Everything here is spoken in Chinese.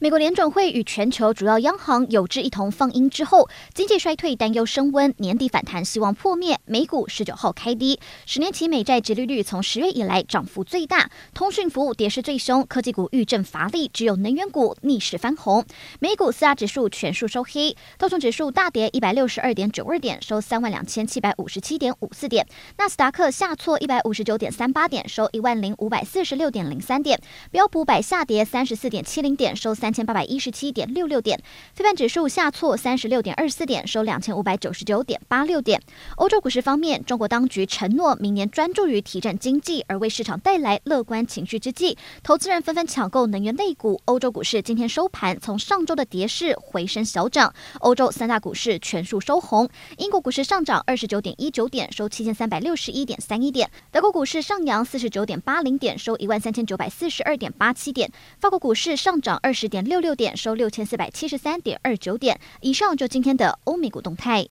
美国联准会与全球主要央行有志一同放鹰之后，经济衰退担忧升温，年底反弹希望破灭。美股十九号开低，十年期美债殖利率从十月以来涨幅最大，通讯服务跌势最凶，科技股遇震乏力，只有能源股逆势翻红。美股四大指数全数收黑，道琼指数大跌一百六十二点九二点，收三万两千七百五十七点五四点；纳斯达克下挫一百五十九点三八点，收一万零五百四十六点零三点；标普百下跌三十四点七零点，收三。三千八百一十七点六六点，非半指数下挫三十六点二四点，收两千五百九十九点八六点。欧洲股市方面，中国当局承诺明年专注于提振经济，而为市场带来乐观情绪之际，投资人纷纷抢购能源类股。欧洲股市今天收盘从上周的跌势回升小涨，欧洲三大股市全数收红。英国股市上涨二十九点一九点，收七千三百六十一点三一点。德国股市上扬四十九点八零点，收一万三千九百四十二点八七点。法国股市上涨二十点点。六六点收六千四百七十三点二九点以上，就今天的欧美股动态。